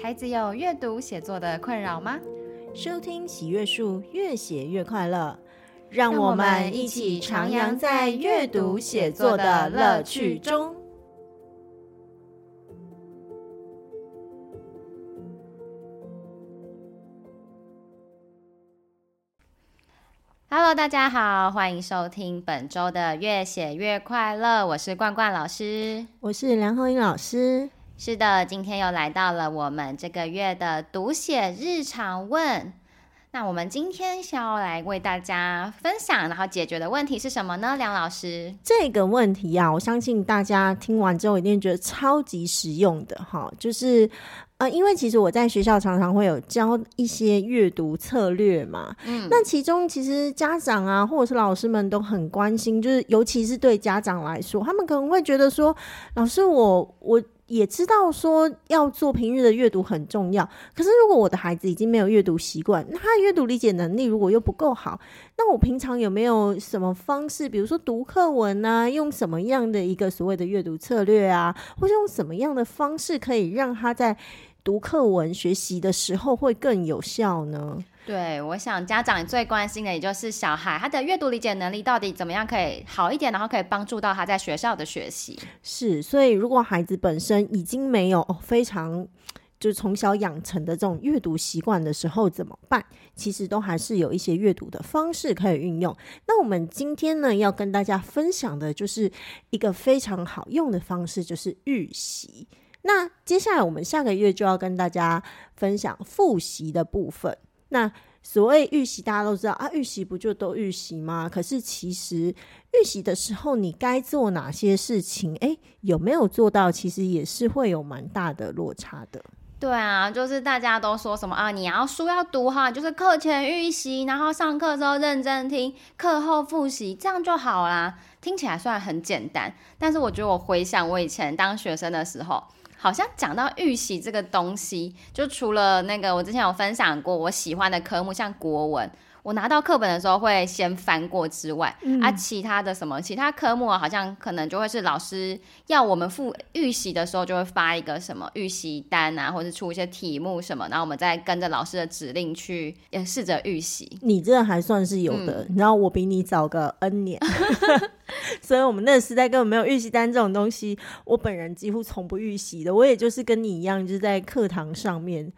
孩子有阅读写作的困扰吗？收听喜阅树，越写越快乐。让我们一起徜徉在阅读写作的乐趣中。Hello，大家好，欢迎收听本周的越写越快乐。我是冠冠老师，我是梁红英老师。是的，今天又来到了我们这个月的读写日常问。那我们今天想要来为大家分享，然后解决的问题是什么呢？梁老师，这个问题呀、啊，我相信大家听完之后一定觉得超级实用的哈，就是呃，因为其实我在学校常常会有教一些阅读策略嘛，嗯，那其中其实家长啊，或者是老师们都很关心，就是尤其是对家长来说，他们可能会觉得说，老师我我。也知道说要做平日的阅读很重要，可是如果我的孩子已经没有阅读习惯，那他阅读理解能力如果又不够好，那我平常有没有什么方式，比如说读课文啊，用什么样的一个所谓的阅读策略啊，或者用什么样的方式可以让他在读课文学习的时候会更有效呢？对，我想家长最关心的也就是小孩他的阅读理解能力到底怎么样可以好一点，然后可以帮助到他在学校的学习。是，所以如果孩子本身已经没有非常就从小养成的这种阅读习惯的时候怎么办？其实都还是有一些阅读的方式可以运用。那我们今天呢要跟大家分享的就是一个非常好用的方式，就是预习。那接下来我们下个月就要跟大家分享复习的部分。那所谓预习，大家都知道啊，预习不就都预习吗？可是其实预习的时候，你该做哪些事情？诶，有没有做到？其实也是会有蛮大的落差的。对啊，就是大家都说什么啊，你要书要读哈，就是课前预习，然后上课之后认真听，课后复习，这样就好啦。听起来虽然很简单，但是我觉得我回想我以前当学生的时候。好像讲到预习这个东西，就除了那个我之前有分享过我喜欢的科目，像国文。我拿到课本的时候会先翻过之外，嗯、啊，其他的什么其他科目啊，好像可能就会是老师要我们复预习的时候，就会发一个什么预习单啊，或者是出一些题目什么，然后我们再跟着老师的指令去也试着预习。你这还算是有的，嗯、然后我比你早个 N 年，所以我们那个时代根本没有预习单这种东西。我本人几乎从不预习的，我也就是跟你一样，就是在课堂上面。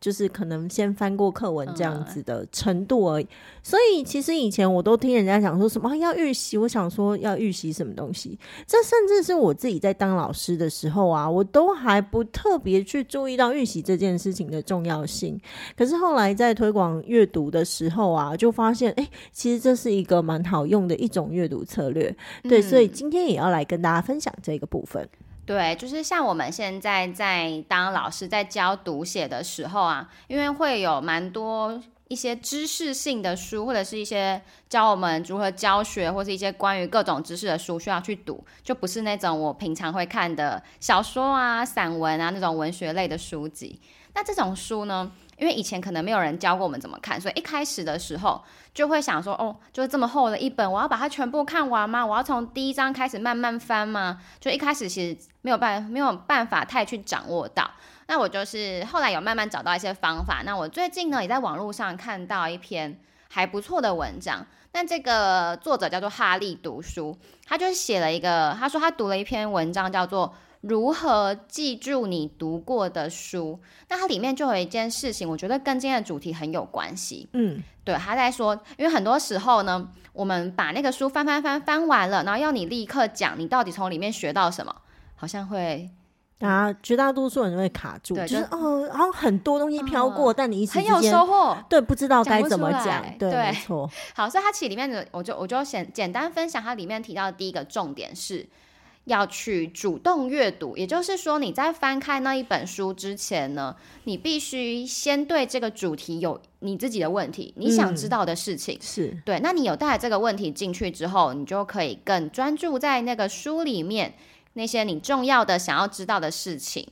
就是可能先翻过课文这样子的程度而已，所以其实以前我都听人家讲说什么要预习，我想说要预习什么东西，这甚至是我自己在当老师的时候啊，我都还不特别去注意到预习这件事情的重要性。可是后来在推广阅读的时候啊，就发现哎，其实这是一个蛮好用的一种阅读策略。对，所以今天也要来跟大家分享这个部分。对，就是像我们现在在当老师，在教读写的时候啊，因为会有蛮多一些知识性的书，或者是一些教我们如何教学，或是一些关于各种知识的书需要去读，就不是那种我平常会看的小说啊、散文啊那种文学类的书籍。那这种书呢，因为以前可能没有人教过我们怎么看，所以一开始的时候就会想说，哦，就是这么厚的一本，我要把它全部看完吗？我要从第一章开始慢慢翻吗？就一开始其实没有办没有办法太去掌握到。那我就是后来有慢慢找到一些方法。那我最近呢也在网络上看到一篇还不错的文章。那这个作者叫做哈利读书，他就写了一个，他说他读了一篇文章叫做。如何记住你读过的书？那它里面就有一件事情，我觉得跟今天的主题很有关系。嗯，对，他在说，因为很多时候呢，我们把那个书翻翻翻翻完了，然后要你立刻讲你到底从里面学到什么，好像会啊，绝大多数人会卡住，对就是哦，然后很多东西飘过，嗯、但你一直很有收获，对，不知道该怎么讲，对，没错。好，所以它其实里面的，我就我就先简单分享，它里面提到的第一个重点是。要去主动阅读，也就是说，你在翻开那一本书之前呢，你必须先对这个主题有你自己的问题，你想知道的事情。嗯、是对。那你有带这个问题进去之后，你就可以更专注在那个书里面那些你重要的想要知道的事情，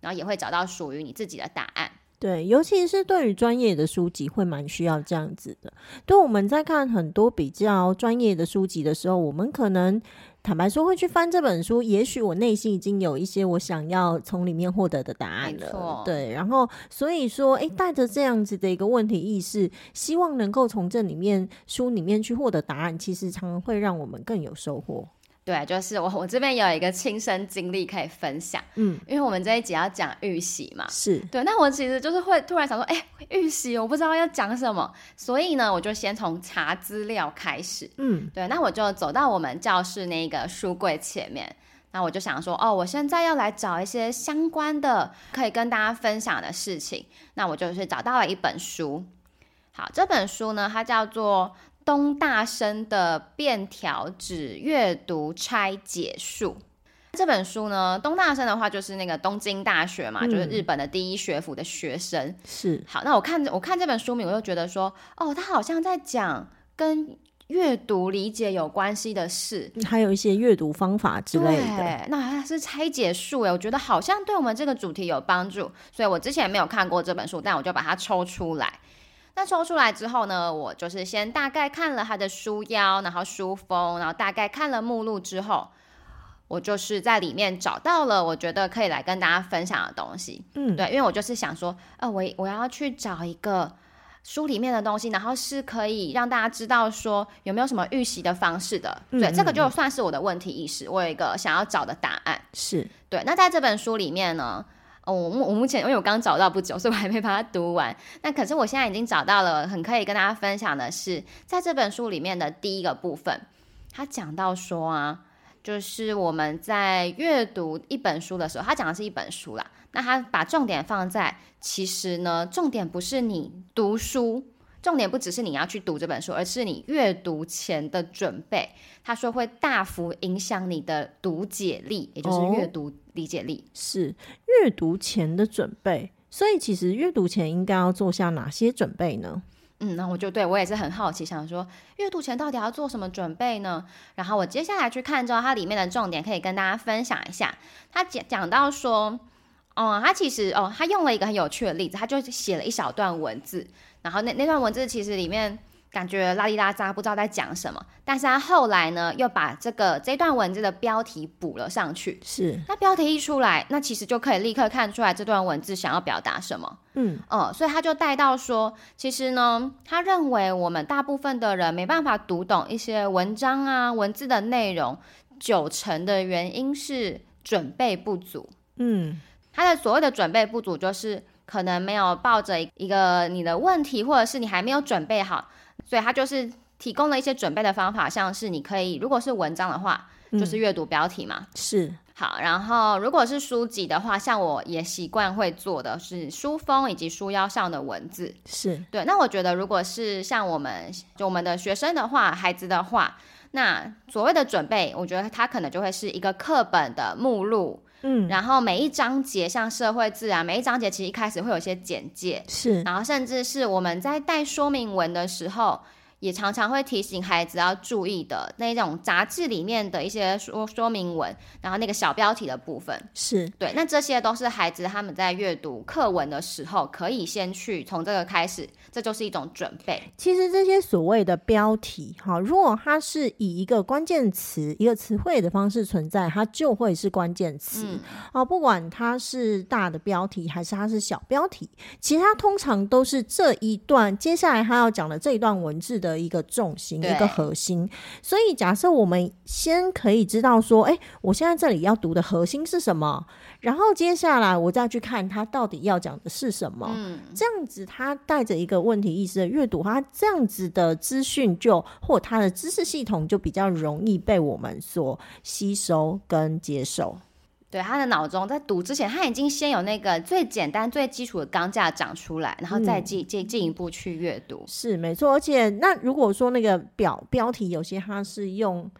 然后也会找到属于你自己的答案。对，尤其是对于专业的书籍，会蛮需要这样子的。对，我们在看很多比较专业的书籍的时候，我们可能坦白说会去翻这本书，也许我内心已经有一些我想要从里面获得的答案了。对，然后所以说，诶，带着这样子的一个问题意识，希望能够从这里面书里面去获得答案，其实常常会让我们更有收获。对，就是我我这边有一个亲身经历可以分享，嗯，因为我们这一集要讲预习嘛，是。对，那我其实就是会突然想说，哎，预习我不知道要讲什么，所以呢，我就先从查资料开始，嗯，对，那我就走到我们教室那个书柜前面，那我就想说，哦，我现在要来找一些相关的可以跟大家分享的事情，那我就是找到了一本书，好，这本书呢，它叫做。东大生的便条纸阅读拆解术这本书呢，东大生的话就是那个东京大学嘛，嗯、就是日本的第一学府的学生。是好，那我看我看这本书名，我就觉得说，哦，他好像在讲跟阅读理解有关系的事，还有一些阅读方法之类的。那它是拆解术诶，我觉得好像对我们这个主题有帮助，所以我之前没有看过这本书，但我就把它抽出来。那抽出来之后呢，我就是先大概看了它的书腰，然后书封，然后大概看了目录之后，我就是在里面找到了我觉得可以来跟大家分享的东西。嗯，对，因为我就是想说，呃，我我要去找一个书里面的东西，然后是可以让大家知道说有没有什么预习的方式的。对，这个就算是我的问题意识，我有一个想要找的答案。是对。那在这本书里面呢，哦，我目我目前因为我刚找到不久，所以我还没把它读完。那可是我现在已经找到了，很可以跟大家分享的是，在这本书里面的第一个部分，他讲到说啊，就是我们在阅读一本书的时候，他讲的是一本书啦。那他把重点放在，其实呢，重点不是你读书。重点不只是你要去读这本书，而是你阅读前的准备。他说会大幅影响你的读解力，也就是阅读理解力。哦，是阅读前的准备。所以其实阅读前应该要做下哪些准备呢？嗯，那我就对我也是很好奇，想说阅读前到底要做什么准备呢？然后我接下来去看之后，它里面的重点可以跟大家分享一下。他讲讲到说，哦，他其实哦，他用了一个很有趣的例子，他就写了一小段文字。然后那那段文字其实里面感觉拉里拉杂，不知道在讲什么。但是他后来呢，又把这个这段文字的标题补了上去。是，那标题一出来，那其实就可以立刻看出来这段文字想要表达什么。嗯，哦，所以他就带到说，其实呢，他认为我们大部分的人没办法读懂一些文章啊文字的内容，九成的原因是准备不足。嗯，他的所谓的准备不足就是。可能没有抱着一个你的问题，或者是你还没有准备好，所以他就是提供了一些准备的方法，像是你可以，如果是文章的话，就是阅读标题嘛。嗯、是好，然后如果是书籍的话，像我也习惯会做的是书封以及书腰上的文字。是对。那我觉得，如果是像我们就我们的学生的话，孩子的话，那所谓的准备，我觉得他可能就会是一个课本的目录。嗯，然后每一章节像社会自然，每一章节其实一开始会有一些简介，是，然后甚至是我们在带说明文的时候，也常常会提醒孩子要注意的那种杂志里面的一些说说明文，然后那个小标题的部分，是对，那这些都是孩子他们在阅读课文的时候，可以先去从这个开始。这就是一种准备。其实这些所谓的标题，哈，如果它是以一个关键词、一个词汇的方式存在，它就会是关键词。嗯、啊，不管它是大的标题还是它是小标题，其实它通常都是这一段接下来他要讲的这一段文字的一个重心、一个核心。所以，假设我们先可以知道说，哎，我现在这里要读的核心是什么？然后接下来我再去看他到底要讲的是什么，嗯，这样子他带着一个问题意识的阅读，他这样子的资讯就或他的知识系统就比较容易被我们所吸收跟接受。对，他的脑中在读之前，他已经先有那个最简单、最基础的钢架长出来，然后再进进进一步去阅读。是没错，而且那如果说那个表标题有些它是用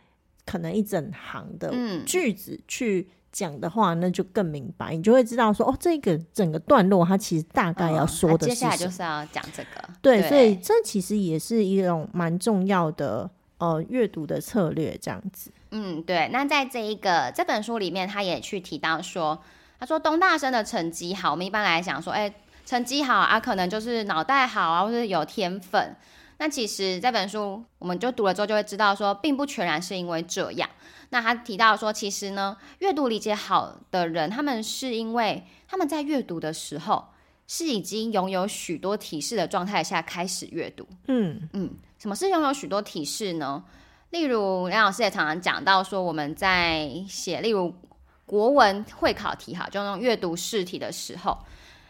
可能一整行的句子去。讲的话，那就更明白，你就会知道说，哦，这个整个段落它其实大概要说的接下来就是要讲这个。对，对，所以这其实也是一种蛮重要的呃阅读的策略，这样子。嗯，对。那在这一个这本书里面，他也去提到说，他说东大生的成绩好，我们一般来讲说，哎，成绩好啊，可能就是脑袋好啊，或者有天分。那其实这本书我们就读了之后就会知道说，并不全然是因为这样。那他提到说，其实呢，阅读理解好的人，他们是因为他们在阅读的时候是已经拥有许多提示的状态下开始阅读。嗯嗯，什么是拥有许多提示呢？例如梁老师也常常讲到说，我们在写例如国文会考题，哈，就那种阅读试题的时候，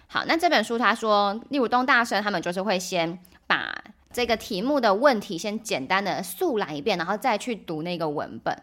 好，那这本书他说，例如东大生他们就是会先把这个题目的问题先简单的速览一遍，然后再去读那个文本。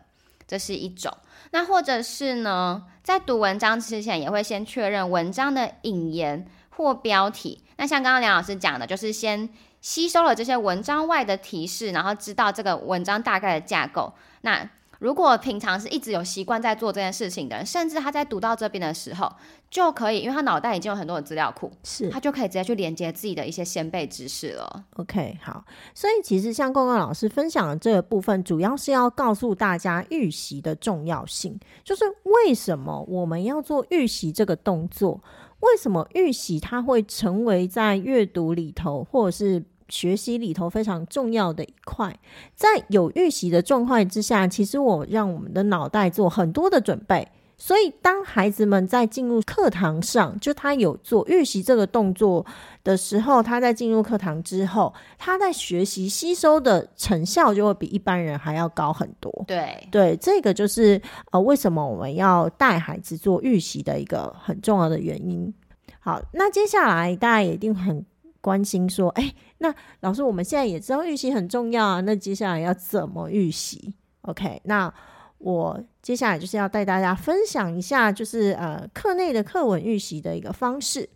这是一种，那或者是呢，在读文章之前也会先确认文章的引言或标题。那像刚刚梁老师讲的，就是先吸收了这些文章外的提示，然后知道这个文章大概的架构。那如果平常是一直有习惯在做这件事情的人，甚至他在读到这边的时候，就可以，因为他脑袋已经有很多的资料库，是他就可以直接去连接自己的一些先辈知识了。OK，好，所以其实像冠冠老师分享的这个部分，主要是要告诉大家预习的重要性，就是为什么我们要做预习这个动作，为什么预习它会成为在阅读里头，或者是。学习里头非常重要的一块，在有预习的状况之下，其实我让我们的脑袋做很多的准备。所以，当孩子们在进入课堂上，就他有做预习这个动作的时候，他在进入课堂之后，他在学习吸收的成效就会比一般人还要高很多。对对，这个就是呃，为什么我们要带孩子做预习的一个很重要的原因。好，那接下来大家也一定很。关心说：“哎，那老师，我们现在也知道预习很重要啊，那接下来要怎么预习？OK，那我接下来就是要带大家分享一下，就是呃课内的课文预习的一个方式。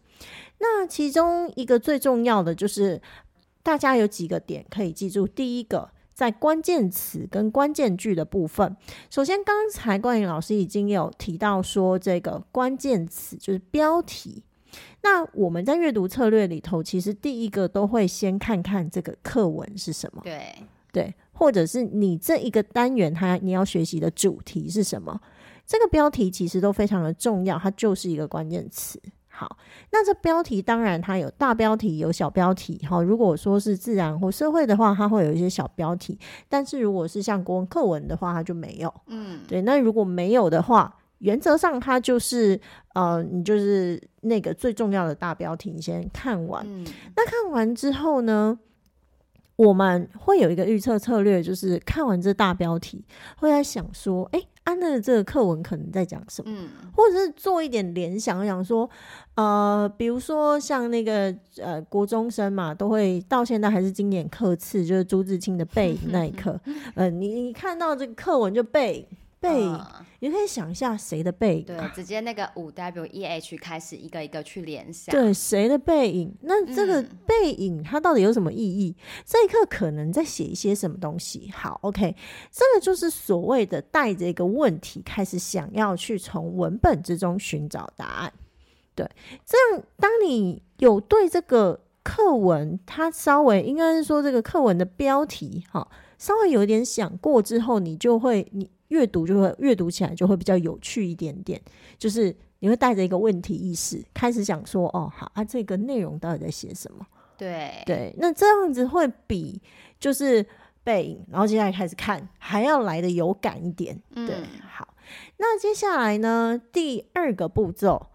那其中一个最重要的就是大家有几个点可以记住。第一个，在关键词跟关键句的部分，首先刚才冠霖老师已经有提到说，这个关键词就是标题。”那我们在阅读策略里头，其实第一个都会先看看这个课文是什么，对对，或者是你这一个单元它你要学习的主题是什么，这个标题其实都非常的重要，它就是一个关键词。好，那这标题当然它有大标题，有小标题。好，如果说是自然或社会的话，它会有一些小标题，但是如果是像国文课文的话，它就没有。嗯，对，那如果没有的话。原则上，它就是呃，你就是那个最重要的大标题，你先看完。嗯、那看完之后呢，我们会有一个预测策略，就是看完这大标题，会在想说，哎、欸，安乐的这个课文可能在讲什么？嗯、或者是做一点联想，想说，呃，比如说像那个呃，国中生嘛，都会到现在还是经典课次，就是朱自清的《背影》那一刻。呃，你你看到这个课文就背。背影，呃、你可以想一下谁的背影？对，直接那个五 W E H 开始一个一个去联想。对，谁的背影？那这个背影它到底有什么意义？嗯、这一刻可能在写一些什么东西？好，OK，这个就是所谓的带着一个问题开始想要去从文本之中寻找答案。对，这样当你有对这个课文，它稍微应该是说这个课文的标题，哈，稍微有点想过之后，你就会你。阅读就会阅读起来就会比较有趣一点点，就是你会带着一个问题意识开始想说，哦，好啊，这个内容到底在写什么？对对，那这样子会比就是背影，然后接下来开始看还要来的有感一点。对，嗯、好，那接下来呢，第二个步骤，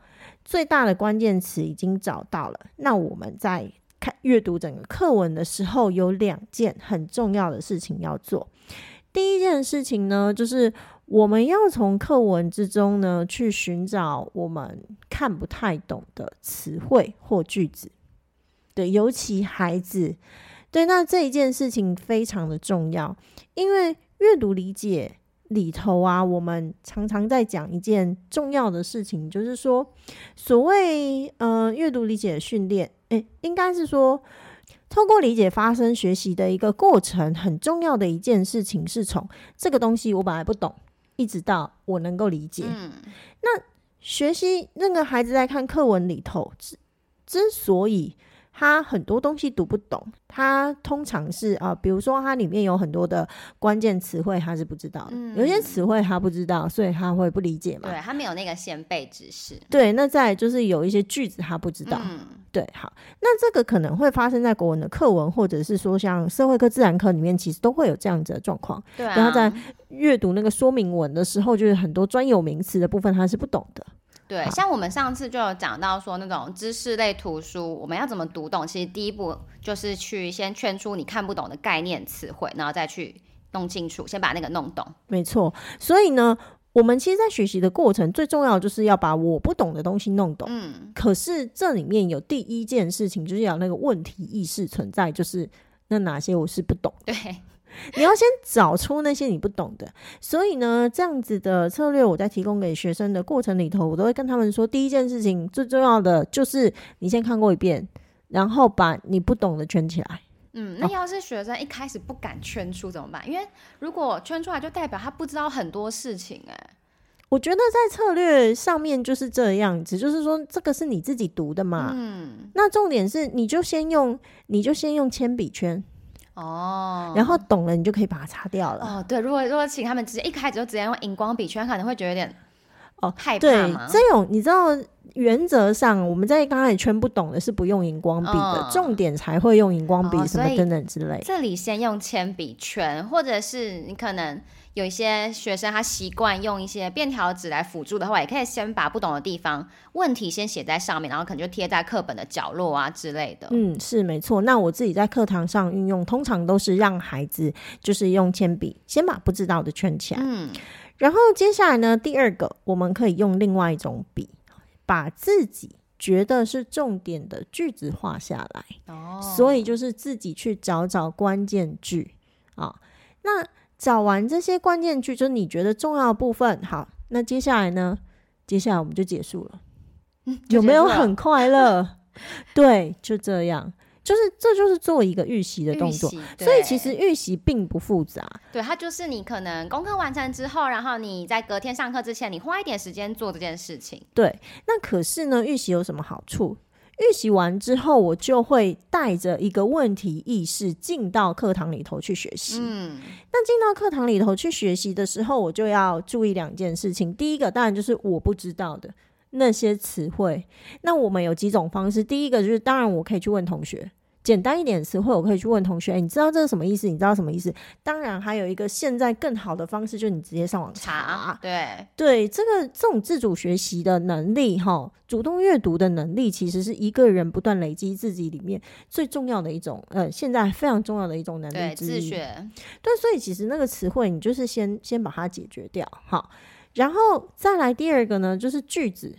最大的关键词已经找到了，那我们在看阅读整个课文的时候，有两件很重要的事情要做。第一件事情呢，就是我们要从课文之中呢去寻找我们看不太懂的词汇或句子。对，尤其孩子，对，那这一件事情非常的重要，因为阅读理解里头啊，我们常常在讲一件重要的事情，就是说，所谓呃阅读理解的训练，诶，应该是说。透过理解发生学习的一个过程，很重要的一件事情是从这个东西我本来不懂，一直到我能够理解。嗯，那学习那个孩子在看课文里头，之之所以他很多东西读不懂，他通常是啊、呃，比如说它里面有很多的关键词汇，他是不知道的，嗯、有些词汇他不知道，所以他会不理解嘛。对，他没有那个先辈知识。对，那再就是有一些句子他不知道。嗯对，好，那这个可能会发生在国文的课文，或者是说像社会科、自然科里面，其实都会有这样子的状况。对啊，然后在阅读那个说明文的时候，就是很多专有名词的部分，他是不懂的。对，像我们上次就有讲到说，那种知识类图书，我们要怎么读懂？其实第一步就是去先圈出你看不懂的概念词汇，然后再去弄清楚，先把那个弄懂。没错，所以呢。我们其实，在学习的过程，最重要的就是要把我不懂的东西弄懂。嗯，可是这里面有第一件事情，就是要那个问题意识存在，就是那哪些我是不懂的。对，你要先找出那些你不懂的。所以呢，这样子的策略，我在提供给学生的过程里头，我都会跟他们说，第一件事情最重要的就是你先看过一遍，然后把你不懂的圈起来。嗯，那要是学生一开始不敢圈出怎么办？哦、因为如果圈出来，就代表他不知道很多事情、欸。哎，我觉得在策略上面就是这样子，就是说这个是你自己读的嘛。嗯，那重点是你就先用，你就先用铅笔圈哦，然后懂了你就可以把它擦掉了。哦，对，如果如果请他们直接一开始就直接用荧光笔圈，可能会觉得有点哦害怕对，这种你知道。原则上，我们在刚开始圈不懂的是不用荧光笔的，嗯、重点才会用荧光笔什么等等之类。这里先用铅笔圈，或者是你可能有一些学生他习惯用一些便条纸来辅助的话，也可以先把不懂的地方问题先写在上面，然后可能就贴在课本的角落啊之类的。嗯，是没错。那我自己在课堂上运用，通常都是让孩子就是用铅笔先把不知道的圈起来。嗯，然后接下来呢，第二个我们可以用另外一种笔。把自己觉得是重点的句子画下来，哦，所以就是自己去找找关键句啊。那找完这些关键句，就是你觉得重要的部分，好，那接下来呢？接下来我们就结束了，嗯，有没有很快乐？对，就这样。就是，这就是做一个预习的动作，所以其实预习并不复杂。对，它就是你可能功课完成之后，然后你在隔天上课之前，你花一点时间做这件事情。对，那可是呢，预习有什么好处？预习完之后，我就会带着一个问题意识进到课堂里头去学习。嗯，那进到课堂里头去学习的时候，我就要注意两件事情。第一个当然就是我不知道的那些词汇。那我们有几种方式？第一个就是，当然我可以去问同学。简单一点的词汇，我可以去问同学，欸，你知道这是什么意思？你知道什么意思？当然，还有一个现在更好的方式，就是你直接上网查。查对对，这个这种自主学习的能力，哈，主动阅读的能力，其实是一个人不断累积自己里面最重要的一种，呃，现在非常重要的一种能力之一。对，自学。对，所以其实那个词汇，你就是先先把它解决掉，好，然后再来第二个呢，就是句子，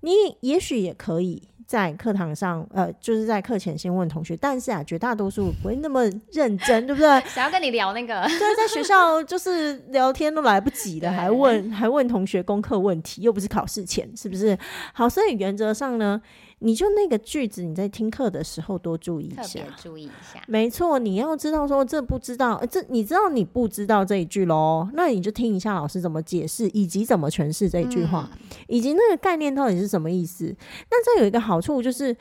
你也许也可以。在课堂上，呃，就是在课前先问同学，但是啊，绝大多数不会那么认真，对不对？想要跟你聊那个，对，在学校就是聊天都来不及的，还问还问同学功课问题，又不是考试前，是不是？好，所以原则上呢。你就那个句子，你在听课的时候多注意一下，注意一下。没错，你要知道说这不知道，这你知道你不知道这一句喽，那你就听一下老师怎么解释，以及怎么诠释这一句话，嗯、以及那个概念到底是什么意思。那这有一个好处就是，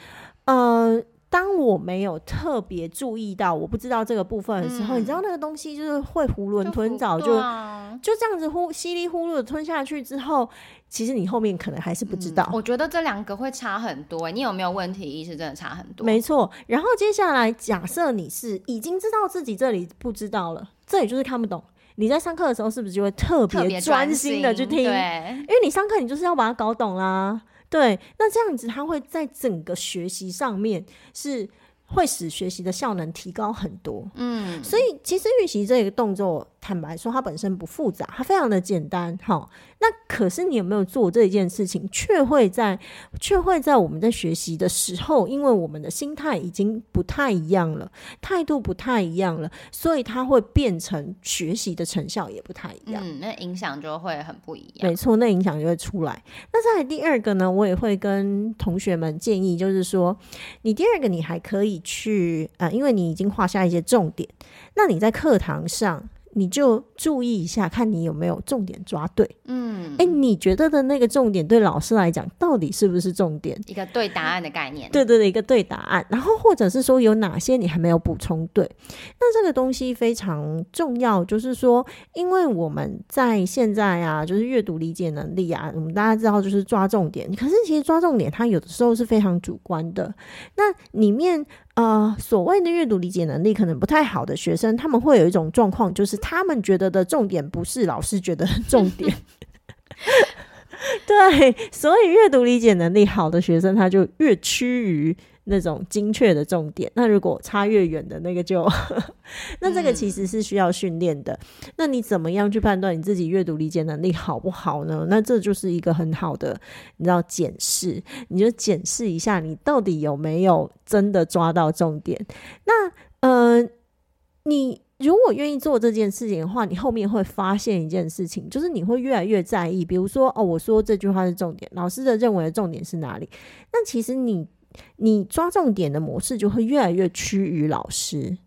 呃。当我没有特别注意到，我不知道这个部分的时候，嗯、你知道那个东西就是会囫囵吞枣，就、啊、就这样子呼稀里呼噜的吞下去之后，其实你后面可能还是不知道。嗯、我觉得这两个会差很多、欸，你有没有问题意识？真的差很多。没错。然后接下来，假设你是已经知道自己这里不知道了，这里就是看不懂。你在上课的时候，是不是就会特别专心的去听？对，因为你上课，你就是要把它搞懂啦。对，那这样子，它会在整个学习上面是会使学习的效能提高很多。嗯，所以其实预习这个动作。坦白说，它本身不复杂，它非常的简单。好，那可是你有没有做这一件事情，却会在却会在我们在学习的时候，因为我们的心态已经不太一样了，态度不太一样了，所以它会变成学习的成效也不太一样。嗯，那影响就会很不一样。没错，那影响就会出来。那再来第二个呢，我也会跟同学们建议，就是说，你第二个你还可以去啊、呃，因为你已经画下一些重点，那你在课堂上。你就注意一下，看你有没有重点抓对。嗯，哎，你觉得的那个重点对老师来讲，到底是不是重点？一个对答案的概念。对对对，一个对答案。然后或者是说有哪些你还没有补充对？那这个东西非常重要，就是说，因为我们在现在啊，就是阅读理解能力啊，我们大家知道就是抓重点。可是其实抓重点，它有的时候是非常主观的。那里面呃，所谓的阅读理解能力可能不太好的学生，他们会有一种状况，就是他们觉得的重点不是老师觉得的重点。对，所以阅读理解能力好的学生，他就越趋于那种精确的重点。那如果差越远的那个就，那这个其实是需要训练的。嗯。那你怎么样去判断你自己阅读理解能力好不好呢？那这就是一个很好的，你知道检视，你就检视一下你到底有没有真的抓到重点。那呃，你。如果愿意做这件事情的话，你后面会发现一件事情，就是你会越来越在意。比如说，哦，我说这句话是重点，老师的认为的重点是哪里？那其实你你抓重点的模式就会越来越趋于老师。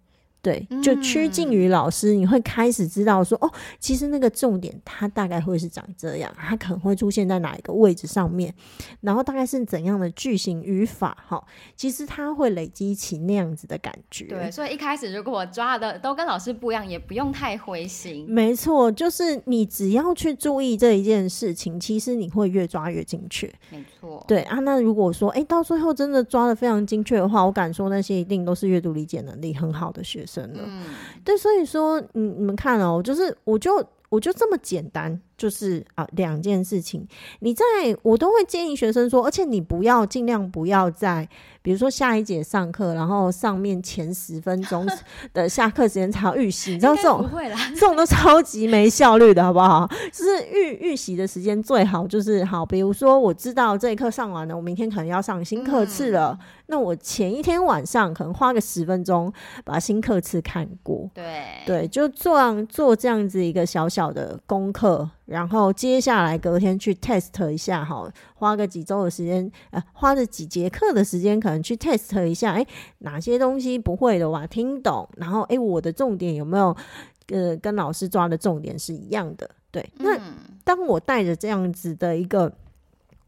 对，就趋近于老师，你会开始知道说，哦，其实那个重点它大概会是长这样，它可能会出现在哪一个位置上面，然后大概是怎样的句型语法，哈，其实它会累积起那样子的感觉。对，所以一开始如果我抓的都跟老师不一样，也不用太灰心。没错，就是你只要去注意这一件事情，其实你会越抓越精确。没错，对啊，那如果说，哎，到最后真的抓的非常精确的话，我敢说那些一定都是阅读理解能力很好的学生。嗯，对，所以说，你你们看哦，就是我就我就这么简单。就是啊，两件事情，你在我都会建议学生说，而且你不要尽量不要在，比如说下一节上课，然后上面前十分钟 的下课时间才要预习，你知道这种这种都超级没效率的，好不好？就是预预习的时间最好就是好，比如说我知道这一课上完了，我明天可能要上新课次了，嗯，那我前一天晚上可能花个十分钟把新课次看过，对对，就做做这样子一个小小的功课。然后接下来隔天去 test 一下哈，花个几周的时间，呃，花个几节课的时间，可能去 test 一下，哎，哪些东西不会的哇听懂，然后哎，我的重点有没有，呃，跟老师抓的重点是一样的？对，那当我带着这样子的一个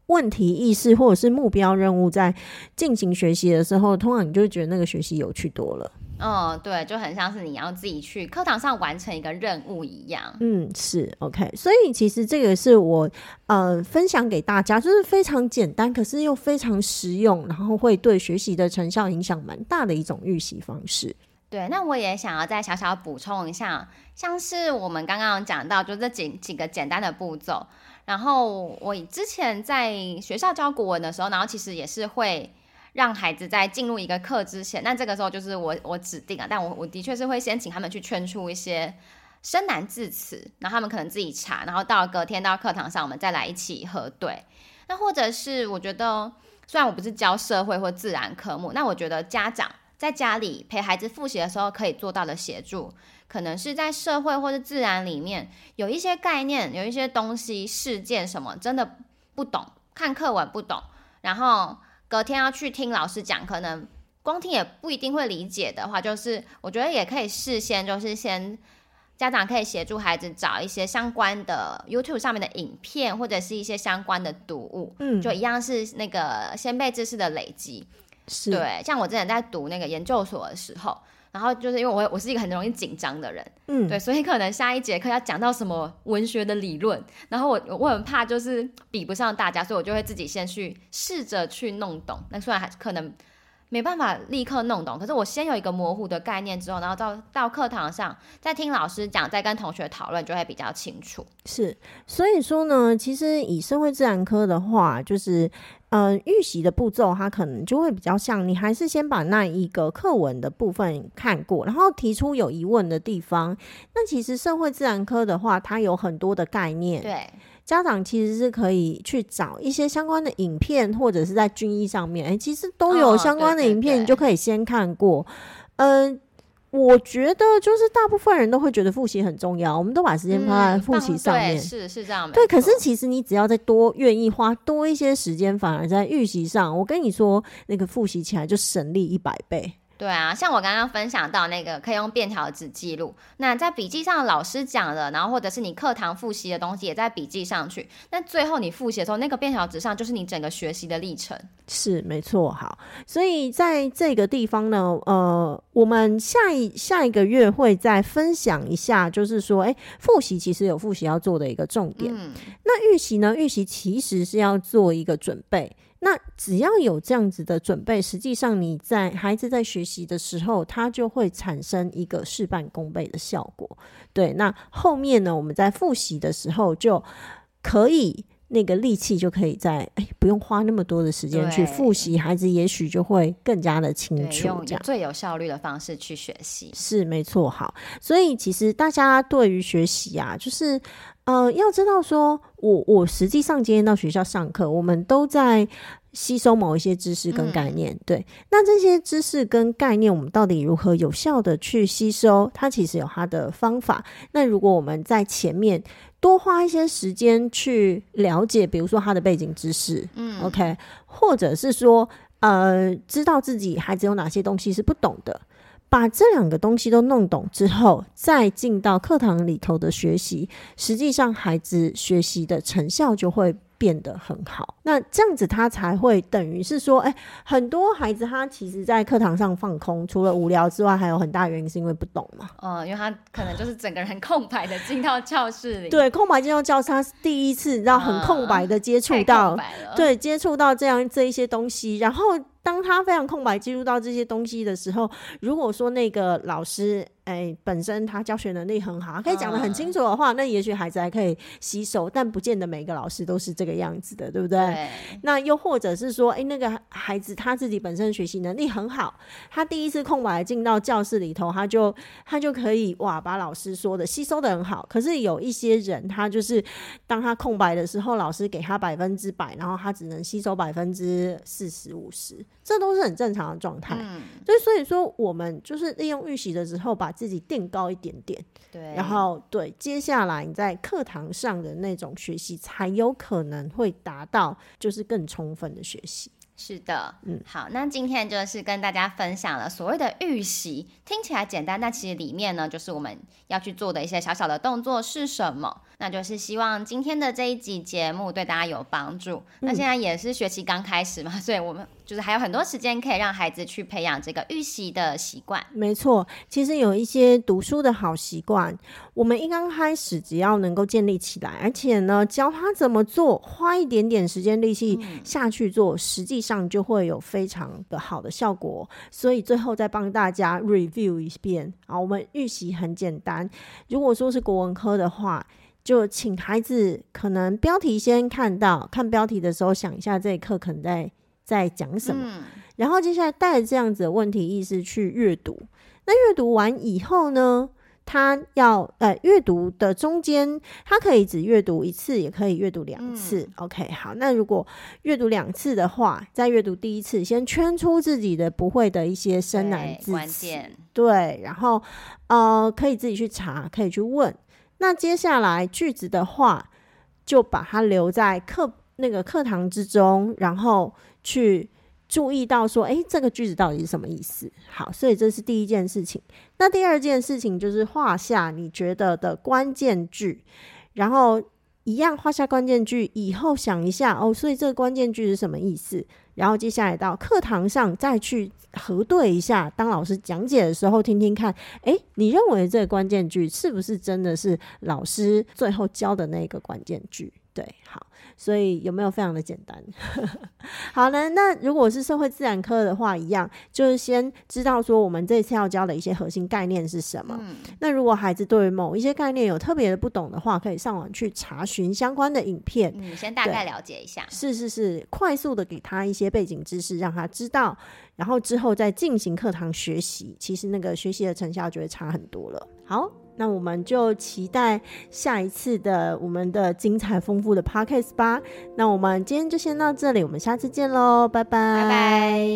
问题意识或者是目标任务在进行学习的时候，通常你就会觉得那个学习有趣多了。嗯，对，就很像是你要自己去课堂上完成一个任务一样。嗯，是 OK。所以其实这个是我呃分享给大家，就是非常简单，可是又非常实用，然后会对学习的成效影响蛮大的一种预习方式。对，那我也想要再小小补充一下，像是我们刚刚讲到，就这几几个简单的步骤。然后我之前在学校教古文的时候，然后其实也是会。让孩子在进入一个课之前，那这个时候就是我我指定啊，但我我的确是会先请他们去圈出一些生难字词，然后他们可能自己查，然后到隔天到课堂上我们再来一起核对。那或者是我觉得，虽然我不是教社会或自然科目，那我觉得家长在家里陪孩子复习的时候可以做到的协助，可能是在社会或者自然里面有一些概念，有一些东西事件什么真的不懂，看课文不懂，然后。隔天要去听老师讲，可能光听也不一定会理解的话，就是我觉得也可以事先，就是先家长可以协助孩子找一些相关的 YouTube 上面的影片，或者是一些相关的读物，嗯，就一样是那个先辈知识的累积，是对。像我之前在读那个研究所的时候。然后就是因为我我是一个很容易紧张的人，嗯，对，所以可能下一节课要讲到什么文学的理论，然后我我很怕就是比不上大家，所以我就会自己先去试着去弄懂。那虽然还可能没办法立刻弄懂，可是我先有一个模糊的概念之后，然后到到课堂上再听老师讲，再跟同学讨论，就会比较清楚。是，所以说呢，其实以社会自然科的话，就是。嗯，预习的步骤，它可能就会比较像，你还是先把那一个课文的部分看过，然后提出有疑问的地方。那其实社会自然科的话，它有很多的概念，对，家长其实是可以去找一些相关的影片，或者是在军医上面，哎，其实都有相关的影片，你就可以先看过，嗯。我觉得就是大部分人都会觉得复习很重要，我们都把时间放在复习上面，嗯、是是这样。对，可是其实你只要再多愿意花多一些时间，反而在预习上，我跟你说，那个复习起来就省力一百倍。对啊，像我刚刚分享到那个可以用便条纸记录，那在笔记上老师讲的，然后或者是你课堂复习的东西也在笔记上去，那最后你复习的时候，那个便条纸上就是你整个学习的历程。是没错，好，所以在这个地方呢，呃，我们下一下一个月会再分享一下，就是说，哎，复习其实有复习要做的一个重点，嗯、那预习呢，预习其实是要做一个准备。那只要有这样子的准备，实际上你在孩子在学习的时候，他就会产生一个事半功倍的效果。对，那后面呢，我们在复习的时候就可以那个力气就可以在哎，不用花那么多的时间去复习，孩子也许就会更加的清楚，用最有效率的方式去学习。是没错，好，所以其实大家对于学习啊，就是。呃，要知道说，我我实际上今天到学校上课，我们都在吸收某一些知识跟概念。嗯、对，那这些知识跟概念，我们到底如何有效的去吸收？它其实有它的方法。那如果我们在前面多花一些时间去了解，比如说它的背景知识，嗯，OK，或者是说，呃，知道自己孩子有哪些东西是不懂的。把这两个东西都弄懂之后，再进到课堂里头的学习，实际上孩子学习的成效就会变得很好。那这样子他才会等于是说，哎，很多孩子他其实在课堂上放空，除了无聊之外，还有很大原因是因为不懂嘛。嗯，因为他可能就是整个人空白的进到教室里。对，空白进到教室，他是第一次，然后很空白的接触到，对，接触到这样这一些东西，然后。当他非常空白进入到这些东西的时候，如果说那个老师。哎、欸，本身他教学能力很好，可以讲的很清楚的话，嗯、那也许孩子还可以吸收，但不见得每个老师都是这个样子的，对不对？对，那又或者是说，哎、欸，那个孩子他自己本身学习能力很好，他第一次空白进到教室里头，他就他就可以哇，把老师说的吸收的很好。可是有一些人，他就是当他空白的时候，老师给他百分之百，然后他只能吸收百分之四十五十，这都是很正常的状态。嗯，所以所以说，我们就是利用预习的时候把。自己垫高一点点，对，然后对，接下来你在课堂上的那种学习才有可能会达到，就是更充分的学习。是的，嗯，好，那今天就是跟大家分享了所谓的预习，听起来简单，但其实里面呢，就是我们要去做的一些小小的动作是什么？那就是希望今天的这一集节目对大家有帮助。嗯、那现在也是学期刚开始嘛，所以我们。就是还有很多时间可以让孩子去培养这个预习的习惯。没错，其实有一些读书的好习惯，我们一刚开始只要能够建立起来，而且呢，教他怎么做，花一点点时间力气下去做，嗯、实际上就会有非常的好的效果。所以最后再帮大家 review 一遍啊，我们预习很简单。如果说是国文科的话，就请孩子可能标题先看到，看标题的时候想一下这一课可能在。在讲什么？嗯、然后接下来带着这样子的问题意识去阅读。那阅读完以后呢？他要呃阅读的中间，他可以只阅读一次，也可以阅读两次。嗯、OK，好。那如果阅读两次的话，在阅读第一次，先圈出自己的不会的一些生难字词，对，然后呃可以自己去查，可以去问。那接下来句子的话，就把它留在课那个课堂之中，然后。去注意到说，诶，这个句子到底是什么意思？好，所以这是第一件事情。那第二件事情就是画下你觉得的关键句，然后一样画下关键句以后想一下哦，所以这个关键句是什么意思？然后接下来到课堂上再去核对一下，当老师讲解的时候听听看，诶，你认为这个关键句是不是真的是老师最后教的那个关键句？对，好。所以有没有非常的简单？好呢，那如果是社会自然科的话，一样就是先知道说我们这次要教的一些核心概念是什么。嗯、那如果孩子对于某一些概念有特别的不懂的话，可以上网去查询相关的影片，嗯，先大概了解一下。是是是，快速的给他一些背景知识，让他知道，然后之后再进行课堂学习，其实那个学习的成效就会差很多了。好。那我们就期待下一次的我们的精彩丰富的 podcast 吧。那我们今天就先到这里，我们下次见喽，拜拜拜拜。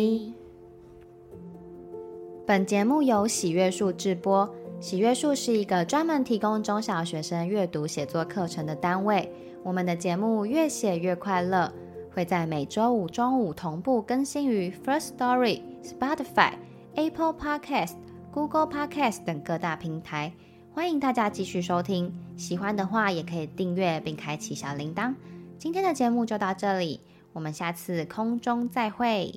本节目由喜悦树制播，喜悦树是一个专门提供中小学生阅读写作课程的单位。我们的节目越写越快乐，会在每周五中午同步更新于 First Story、Spotify。Apple Podcast、Google Podcast 等各大平台。欢迎大家继续收听，喜欢的话也可以订阅并开启小铃铛。今天的节目就到这里，我们下次空中再会。